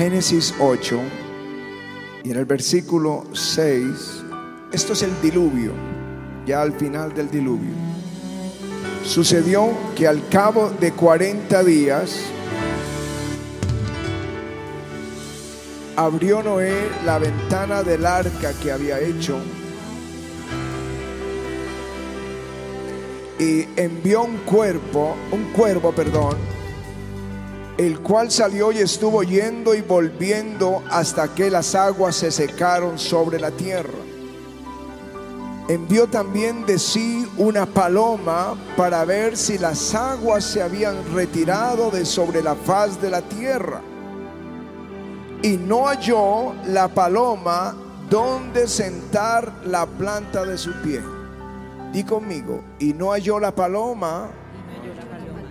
Génesis 8 y en el versículo 6, esto es el diluvio, ya al final del diluvio. Sucedió que al cabo de 40 días abrió Noé la ventana del arca que había hecho y envió un cuerpo, un cuervo, perdón, el cual salió y estuvo yendo y volviendo hasta que las aguas se secaron sobre la tierra. Envió también de sí una paloma para ver si las aguas se habían retirado de sobre la faz de la tierra. Y no halló la paloma donde sentar la planta de su pie. Di conmigo, y no halló la paloma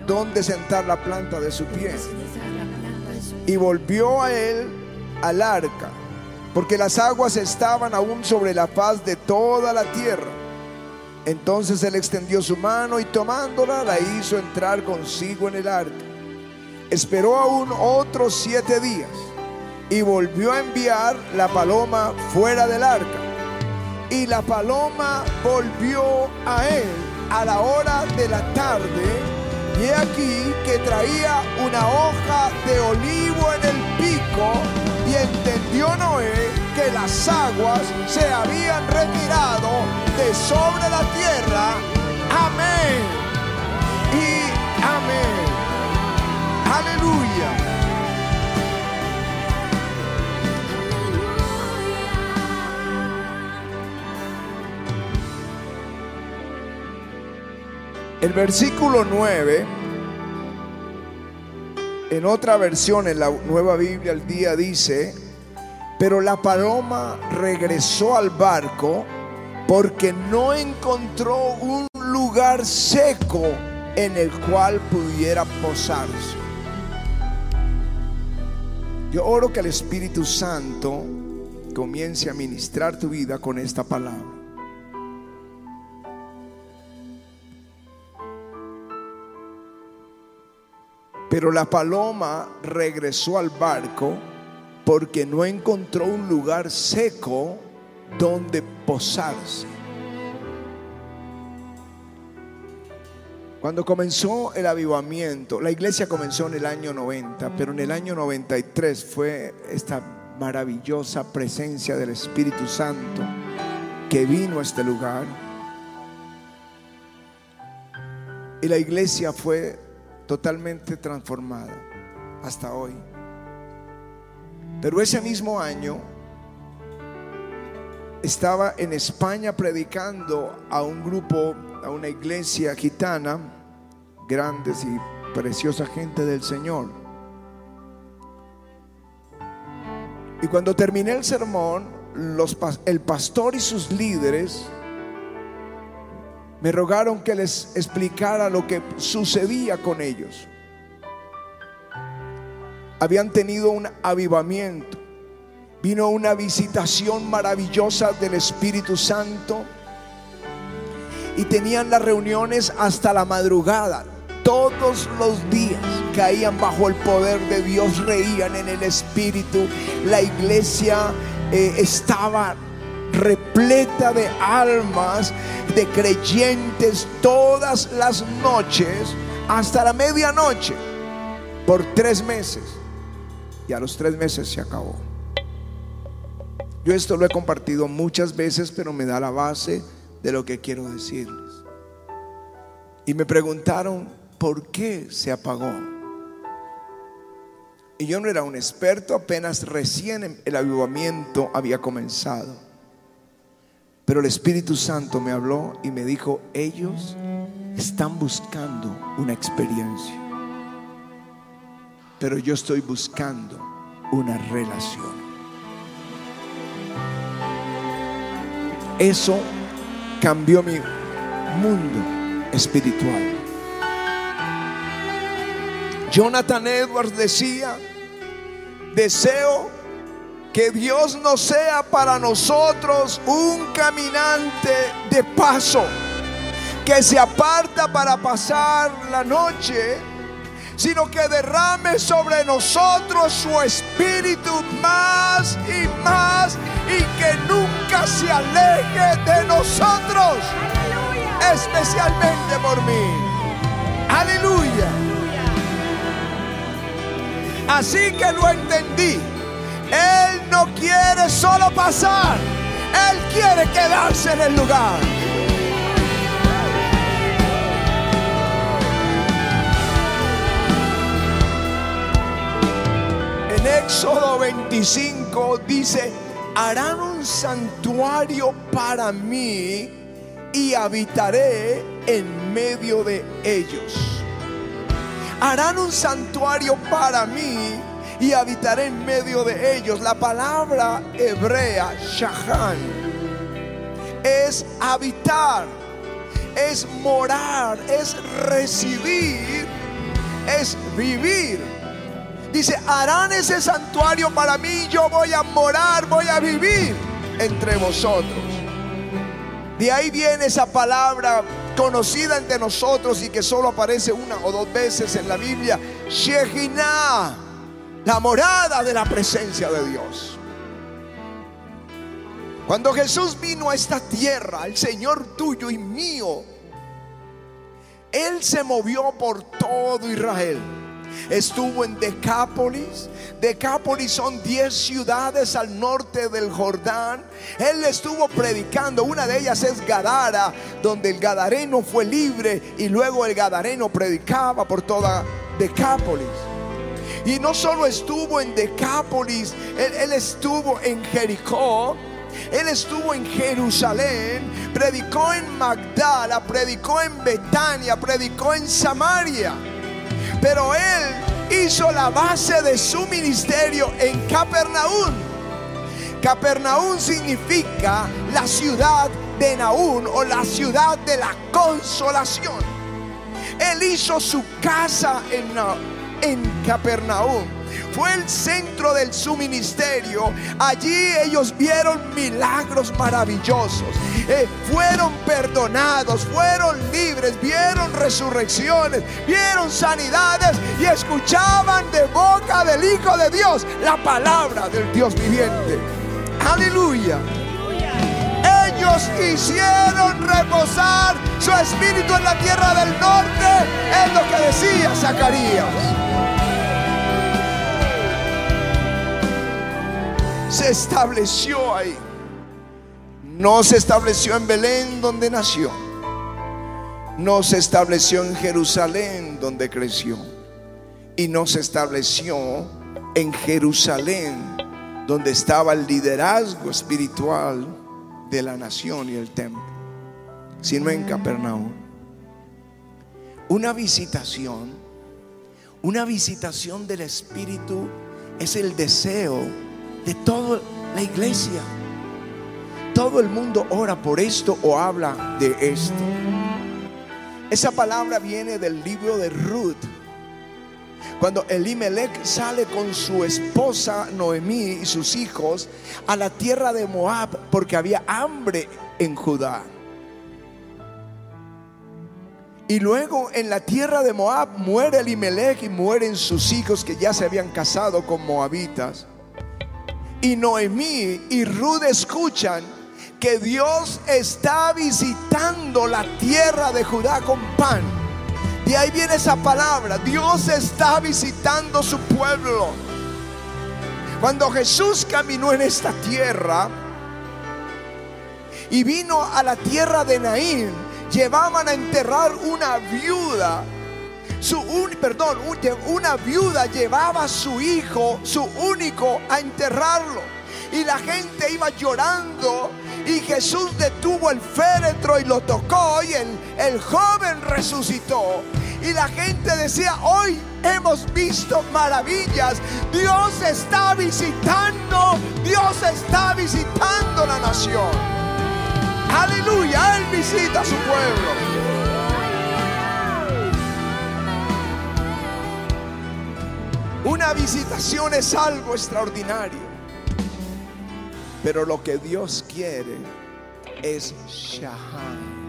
donde sentar la planta de su pie. Y volvió a él al arca, porque las aguas estaban aún sobre la faz de toda la tierra. Entonces él extendió su mano y tomándola la hizo entrar consigo en el arca. Esperó aún otros siete días y volvió a enviar la paloma fuera del arca y la paloma volvió a él a la hora de la tarde. Y aquí que traía una hoja de olivo en el pico. Y entendió Noé que las aguas se habían El versículo 9, en otra versión, en la nueva Biblia al día dice, pero la paloma regresó al barco porque no encontró un lugar seco en el cual pudiera posarse. Yo oro que el Espíritu Santo comience a ministrar tu vida con esta palabra. Pero la paloma regresó al barco porque no encontró un lugar seco donde posarse. Cuando comenzó el avivamiento, la iglesia comenzó en el año 90, pero en el año 93 fue esta maravillosa presencia del Espíritu Santo que vino a este lugar. Y la iglesia fue totalmente transformada hasta hoy. Pero ese mismo año estaba en España predicando a un grupo, a una iglesia gitana, grandes y preciosa gente del Señor. Y cuando terminé el sermón, el pastor y sus líderes me rogaron que les explicara lo que sucedía con ellos. Habían tenido un avivamiento, vino una visitación maravillosa del Espíritu Santo y tenían las reuniones hasta la madrugada. Todos los días caían bajo el poder de Dios, reían en el Espíritu. La iglesia eh, estaba repleta de almas, de creyentes todas las noches hasta la medianoche por tres meses. Y a los tres meses se acabó. Yo esto lo he compartido muchas veces, pero me da la base de lo que quiero decirles. Y me preguntaron, ¿por qué se apagó? Y yo no era un experto, apenas recién el avivamiento había comenzado. Pero el Espíritu Santo me habló y me dijo, ellos están buscando una experiencia. Pero yo estoy buscando una relación. Eso cambió mi mundo espiritual. Jonathan Edwards decía, deseo que Dios no sea para nosotros un caminante de paso que se aparta para pasar la noche, sino que derrame sobre nosotros su espíritu más y más y que nunca se aleje de nosotros, especialmente por mí. Aleluya. Así que lo entendí. Él no quiere solo pasar, Él quiere quedarse en el lugar. En Éxodo 25 dice, harán un santuario para mí y habitaré en medio de ellos. Harán un santuario para mí y habitaré en medio de ellos. La palabra hebrea, shahan, es habitar, es morar, es recibir, es vivir. Dice, harán ese santuario para mí, yo voy a morar, voy a vivir entre vosotros. De ahí viene esa palabra conocida entre nosotros y que solo aparece una o dos veces en la Biblia, Shekinah, la morada de la presencia de Dios. Cuando Jesús vino a esta tierra, el Señor tuyo y mío, Él se movió por todo Israel estuvo en Decápolis. Decápolis son 10 ciudades al norte del Jordán. Él estuvo predicando. Una de ellas es Gadara, donde el Gadareno fue libre y luego el Gadareno predicaba por toda Decápolis. Y no solo estuvo en Decápolis, él, estuvo en Jericó. Él estuvo en Jerusalén, predicó en Magdala, predicó en Betania, predicó en Samaria. Pero él hizo la base de su ministerio en Capernaum. Capernaum significa la ciudad de Naún o la ciudad de la consolación. Él hizo su casa en, en Capernaum fue el centro de su ministerio. Allí ellos vieron milagros maravillosos. Eh, fueron perdonados, fueron libres, vieron resurrecciones, vieron sanidades y escuchaban de boca del Hijo de Dios la palabra del Dios viviente. Aleluya. Ellos hicieron reposar su espíritu en la tierra del norte, es lo que decía Zacarías. se estableció ahí. No se estableció en Belén donde nació. No se estableció en Jerusalén donde creció. Y no se estableció en Jerusalén donde estaba el liderazgo espiritual de la nación y el templo, sino en Capernaum. Una visitación, una visitación del Espíritu es el deseo de toda la iglesia. Todo el mundo ora por esto o habla de esto. Esa palabra viene del libro de Ruth. Cuando Elimelech sale con su esposa Noemí y sus hijos a la tierra de Moab porque había hambre en Judá. Y luego en la tierra de Moab muere Elimelech y mueren sus hijos que ya se habían casado con moabitas y Noemí y Ruth escuchan que Dios está visitando la tierra de Judá con pan. Y ahí viene esa palabra, Dios está visitando su pueblo. Cuando Jesús caminó en esta tierra y vino a la tierra de Naín, llevaban a enterrar una viuda su un, perdón, una viuda llevaba a su hijo, su único, a enterrarlo. Y la gente iba llorando. Y Jesús detuvo el féretro y lo tocó. Y el, el joven resucitó. Y la gente decía, hoy hemos visto maravillas. Dios está visitando. Dios está visitando la nación. Aleluya. Él visita a su pueblo. Una visitación es algo extraordinario. Pero lo que Dios quiere es Shahan.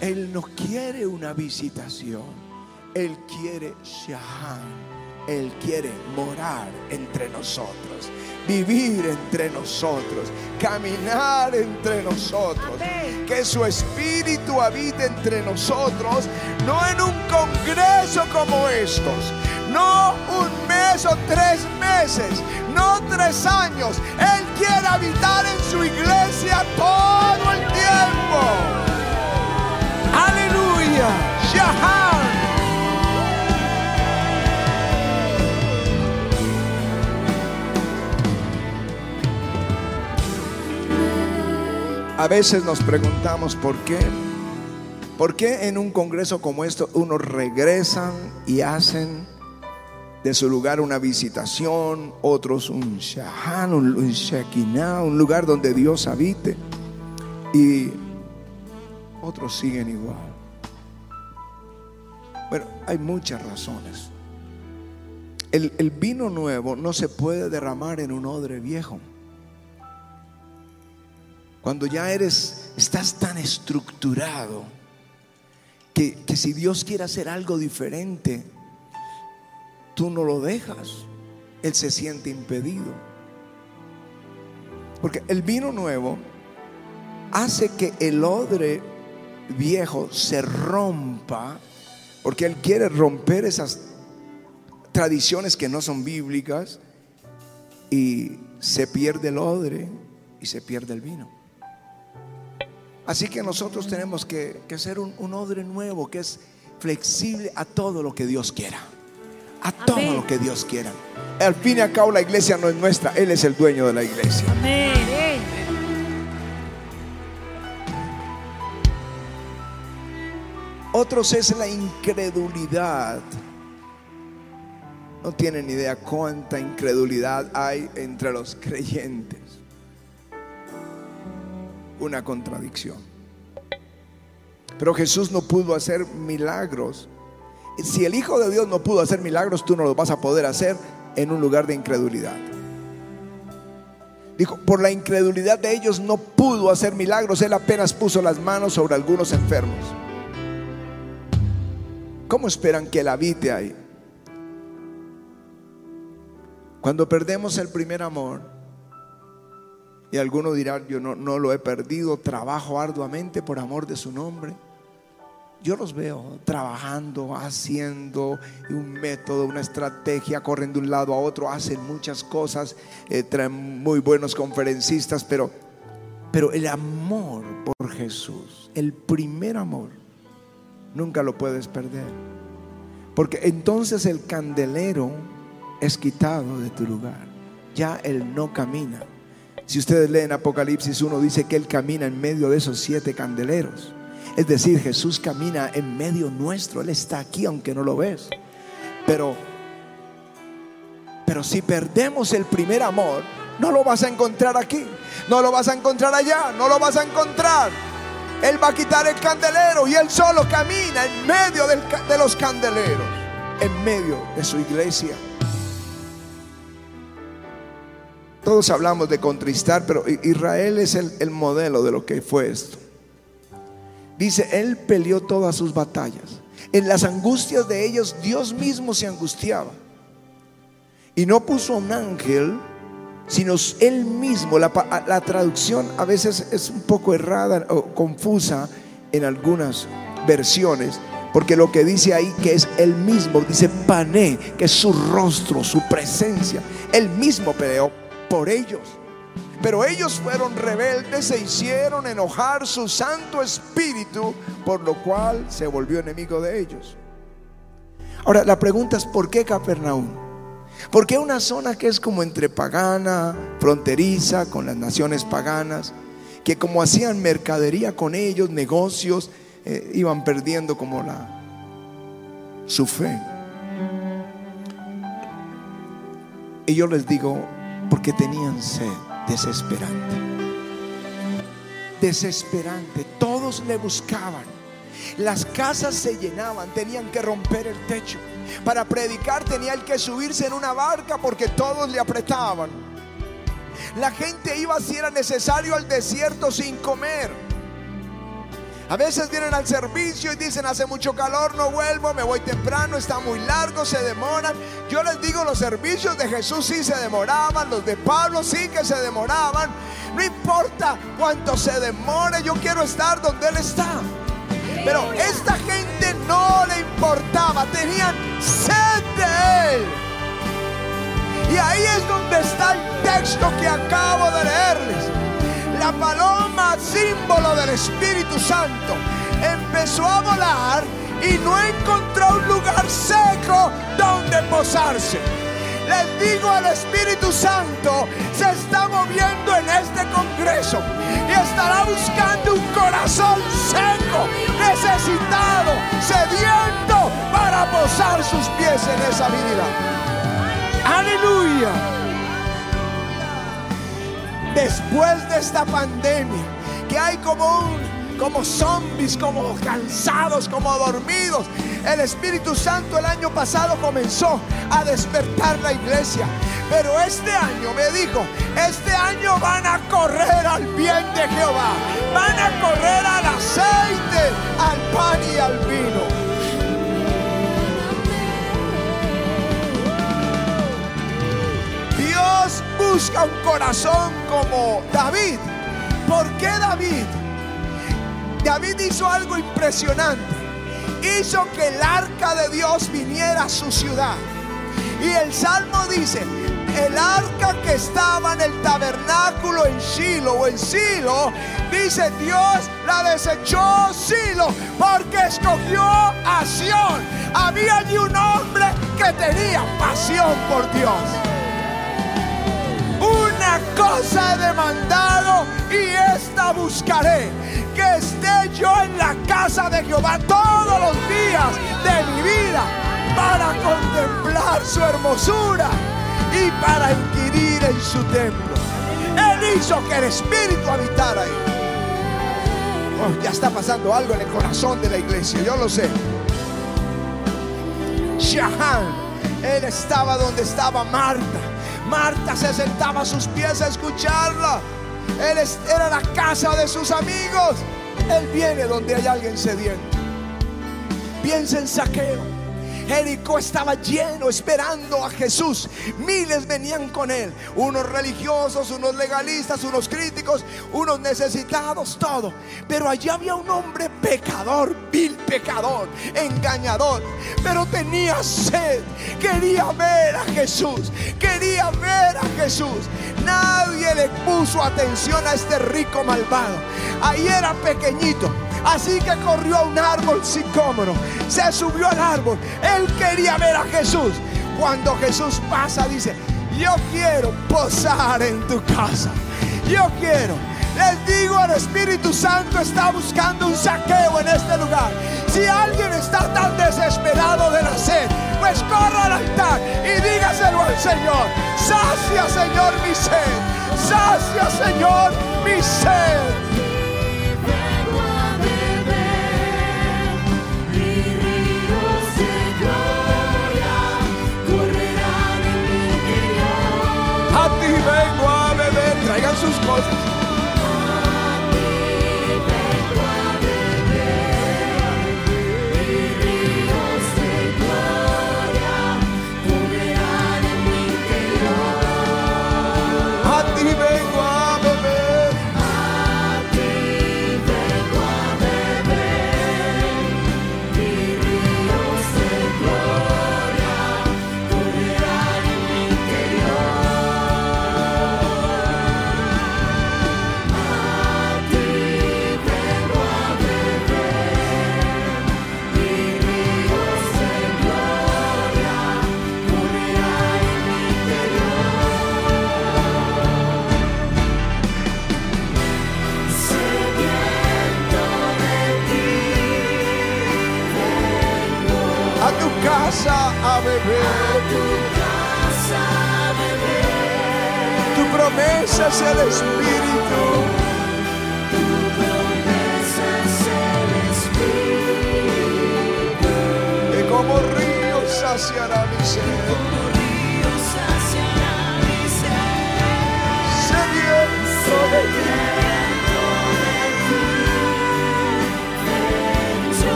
Él no quiere una visitación. Él quiere Shahan. Él quiere morar entre nosotros, vivir entre nosotros, caminar entre nosotros. Que su espíritu habite entre nosotros, no en un congreso como estos, no un mes o tres meses, no tres años. Él quiere habitar en su iglesia todo el tiempo. Aleluya. Shahar. A veces nos preguntamos por qué. ¿Por qué en un congreso como esto unos regresan y hacen de su lugar una visitación, otros un shahan, un shekinah, un lugar donde Dios habite y otros siguen igual? Bueno, hay muchas razones. El, el vino nuevo no se puede derramar en un odre viejo. Cuando ya eres, estás tan estructurado que, que si Dios quiere hacer algo diferente, tú no lo dejas. Él se siente impedido. Porque el vino nuevo hace que el odre viejo se rompa, porque Él quiere romper esas tradiciones que no son bíblicas y se pierde el odre y se pierde el vino. Así que nosotros tenemos que, ser un, odre nuevo que es flexible a todo lo que Dios quiera. A todo lo que Dios quiera. Al fin y al cabo la iglesia no es nuestra, Él es el dueño de la iglesia. Amén. Otros es la incredulidad. No tienen idea cuánta incredulidad hay entre los creyentes una contradicción. Pero Jesús no pudo hacer milagros. Si el Hijo de Dios no pudo hacer milagros, tú no los vas a poder hacer en un lugar de incredulidad. Dijo, por la incredulidad de ellos no pudo hacer milagros. Él apenas puso las manos sobre algunos enfermos. ¿Cómo esperan que Él habite ahí? Cuando perdemos el primer amor, y algunos dirán, yo no, no lo he perdido, trabajo arduamente por amor de su nombre. Yo los veo trabajando, haciendo un método, una estrategia, corren de un lado a otro, hacen muchas cosas, eh, traen muy buenos conferencistas, pero, pero el amor por Jesús, el primer amor, nunca lo puedes perder. Porque entonces el candelero es quitado de tu lugar. Ya él no camina. Si ustedes leen Apocalipsis 1, dice que Él camina en medio de esos siete candeleros. Es decir, Jesús camina en medio nuestro. Él está aquí aunque no lo ves. Pero, pero si perdemos el primer amor, no lo vas a encontrar aquí. No lo vas a encontrar allá. No lo vas a encontrar. Él va a quitar el candelero y Él solo camina en medio de los candeleros. En medio de su iglesia. Todos hablamos de contristar, pero Israel es el, modelo de lo que fue esto. Dice, Él peleó todas sus batallas. En las angustias de ellos, Dios mismo se angustiaba. Y no puso un ángel, sino Él mismo. La, la traducción a veces es un poco errada o confusa en algunas versiones. Porque lo que dice ahí que es Él mismo, dice pané, que es su rostro, su presencia. Él mismo peleó por ellos. Pero ellos fueron rebeldes e hicieron enojar su Santo Espíritu, por lo cual se volvió enemigo de ellos. Ahora, la pregunta es, ¿por qué Capernaum? ¿Por qué una zona que es como entre pagana, fronteriza con las naciones paganas, que como hacían mercadería con ellos, negocios, eh, iban perdiendo como la su fe? Y yo les digo, porque tenían sed desesperante. Desesperante. Todos le buscaban. Las casas se llenaban, tenían que romper el techo. Para predicar tenía que subirse en una barca porque todos le apretaban. La gente iba si era necesario al desierto sin comer. A veces vienen al servicio y dicen, hace mucho calor, no vuelvo, me voy temprano, está muy largo, se demoran. Yo les digo, los servicios de Jesús sí se demoraban, los de Pablo sí que se demoraban. No importa cuánto se demore, yo quiero estar donde Él está. Pero esta gente no le importaba, tenían sed de Él. Y ahí es donde está el texto que acabo de leerles. La paloma, símbolo del Espíritu Santo, empezó a volar y no encontró un lugar seco donde posarse. Les digo al Espíritu Santo, se está moviendo en este congreso y estará buscando un corazón seco, necesitado, sediento para posar sus pies en esa vida. Aleluya. Después de esta pandemia, que hay como un como zombies, como cansados, como dormidos. El Espíritu Santo el año pasado comenzó a despertar la iglesia. Pero este año me dijo, este año van a correr al bien de Jehová. Van a correr al aceite, al pan y al vino. Busca un corazón como David. ¿Por qué David? David hizo algo impresionante. Hizo que el arca de Dios viniera a su ciudad. Y el salmo dice, el arca que estaba en el tabernáculo en Silo o en Silo, dice Dios la desechó Silo porque escogió a Sión. Había allí un hombre que tenía pasión por Dios. Cosa he demandado y esta buscaré. Que esté yo en la casa de Jehová todos los días de mi vida para contemplar su hermosura y para inquirir en su templo. Él hizo que el Espíritu habitara ahí. Oh, ya está pasando algo en el corazón de la iglesia, yo lo sé. Shahan, él estaba donde estaba Marta. Marta se sentaba a sus pies a escucharla. Él era la casa de sus amigos. Él viene donde hay alguien sediento. Piensa en saqueo. Jericó estaba lleno esperando a Jesús. Miles venían con él. Unos religiosos, unos legalistas, unos críticos, unos necesitados, todo. Pero allí había un hombre pecador, vil pecador, engañador. Pero tenía sed. Quería ver a Jesús. Quería ver a Jesús. Nadie le puso atención a este rico malvado. Ahí era pequeñito Así que corrió a un árbol sicómoro, se subió al árbol. Él quería ver a Jesús. Cuando Jesús pasa, dice: Yo quiero posar en tu casa. Yo quiero. Les digo, el Espíritu Santo está buscando un saqueo en este lugar. Si alguien está tan desesperado de la sed, pues corra al altar y dígaselo al Señor. Sacia, Señor, mi sed. Sacia, Señor, mi sed. Sus cosas.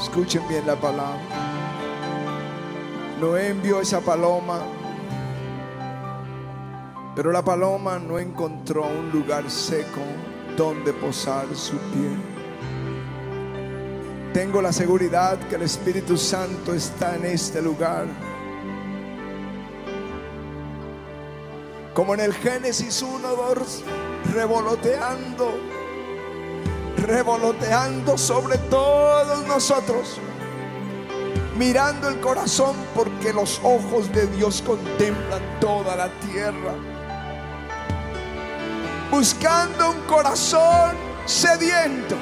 Escuchen bien la palabra. Noé envió esa paloma, pero la paloma no encontró un lugar seco donde posar su pie. Tengo la seguridad que el Espíritu Santo está en este lugar. Como en el Génesis 1, 2, revoloteando, revoloteando sobre todos nosotros mirando el corazón porque los ojos de Dios contemplan toda la tierra. Buscando un corazón sediento.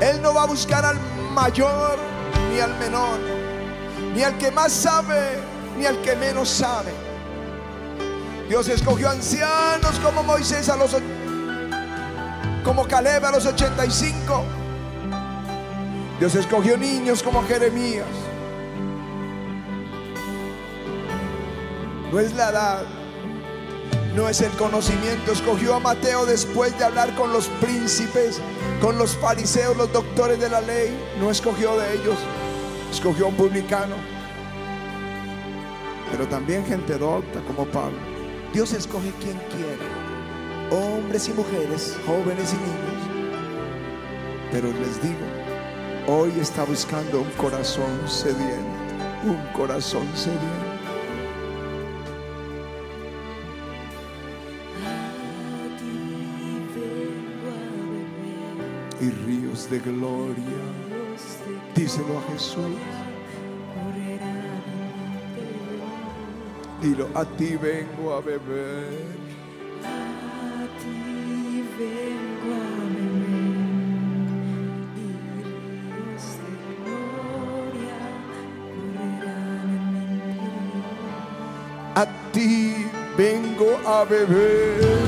Él no va a buscar al mayor ni al menor, ni al que más sabe, ni al que menos sabe. Dios escogió ancianos como Moisés a los como Caleb a los 85 Dios escogió niños como Jeremías. No es la edad, no es el conocimiento. Escogió a Mateo después de hablar con los príncipes, con los fariseos, los doctores de la ley. No escogió de ellos, escogió a un publicano. Pero también gente docta como Pablo. Dios escoge quien quiere, hombres y mujeres, jóvenes y niños. Pero les digo, hoy está buscando un corazón sediento, un corazón sediento. Ríos de gloria, díselo a Jesús. Dilo, a ti vengo a beber. A ti vengo a beber. Y ríos de gloria. Correrán en mi interior.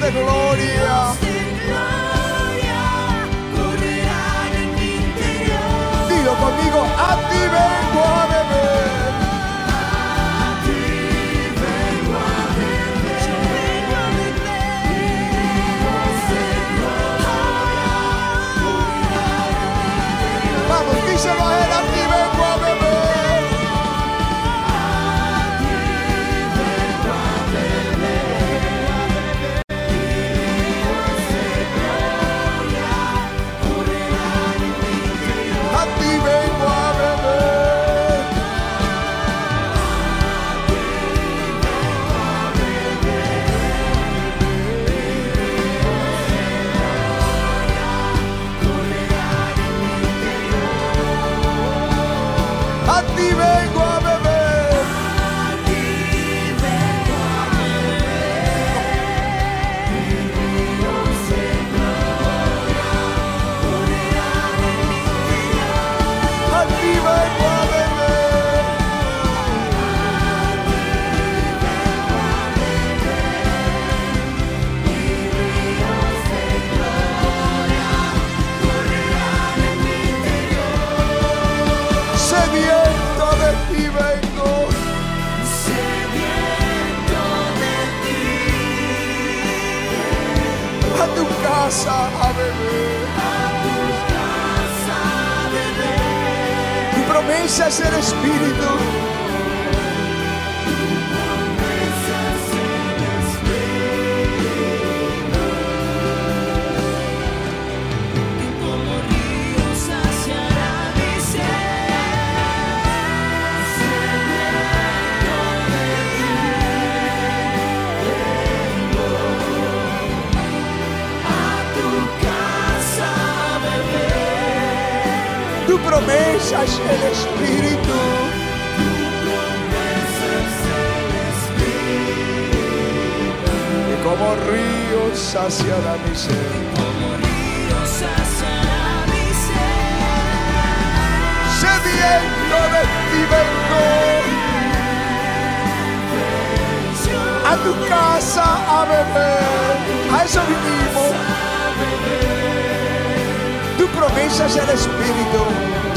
ríos de gloria. A Tu promesa es el Espíritu. Promesa es el Espíritu. Y como ríos saciará mi sed. Sediento de ti vengo. A tu casa a beber. A eso vinimos. Tu promesa es el Espíritu.